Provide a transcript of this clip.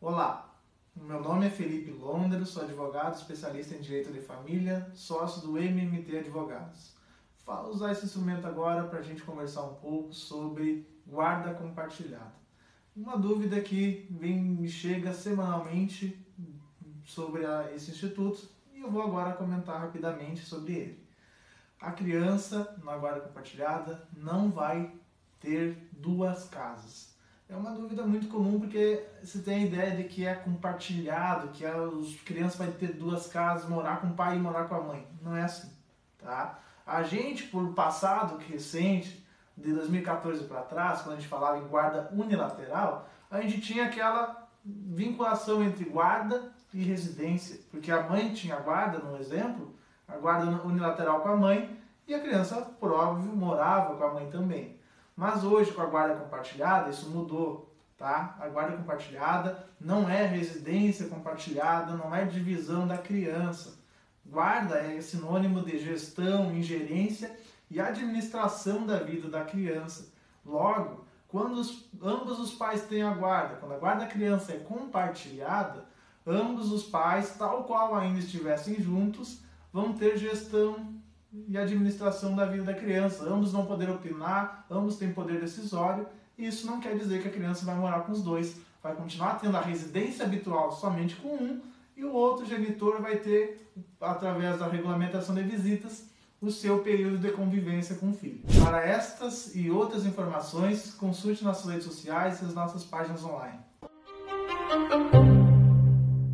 Olá, meu nome é Felipe Londres, sou advogado especialista em direito de família, sócio do MMT Advogados. Vou usar esse instrumento agora para a gente conversar um pouco sobre guarda compartilhada. Uma dúvida que vem, me chega semanalmente sobre a, esse instituto eu vou agora comentar rapidamente sobre ele. A criança na guarda compartilhada não vai ter duas casas. É uma dúvida muito comum porque você tem a ideia de que é compartilhado, que a criança vai ter duas casas, morar com o pai e morar com a mãe. Não é assim, tá? A gente, por passado recente, de 2014 para trás, quando a gente falava em guarda unilateral, a gente tinha aquela vinculação entre guarda e residência, porque a mãe tinha guarda, no exemplo, a guarda unilateral com a mãe, e a criança, por óbvio, morava com a mãe também. Mas hoje, com a guarda compartilhada, isso mudou, tá? A guarda compartilhada não é residência compartilhada, não é divisão da criança. Guarda é sinônimo de gestão, ingerência e administração da vida da criança. Logo, quando os, ambos os pais têm a guarda, quando a guarda da criança é compartilhada, ambos os pais, tal qual ainda estivessem juntos, vão ter gestão e administração da vida da criança. Ambos vão poder opinar, ambos têm poder decisório, e isso não quer dizer que a criança vai morar com os dois. Vai continuar tendo a residência habitual somente com um, e o outro genitor vai ter, através da regulamentação de visitas, o seu período de convivência com o filho. Para estas e outras informações, consulte nossas redes sociais e as nossas páginas online.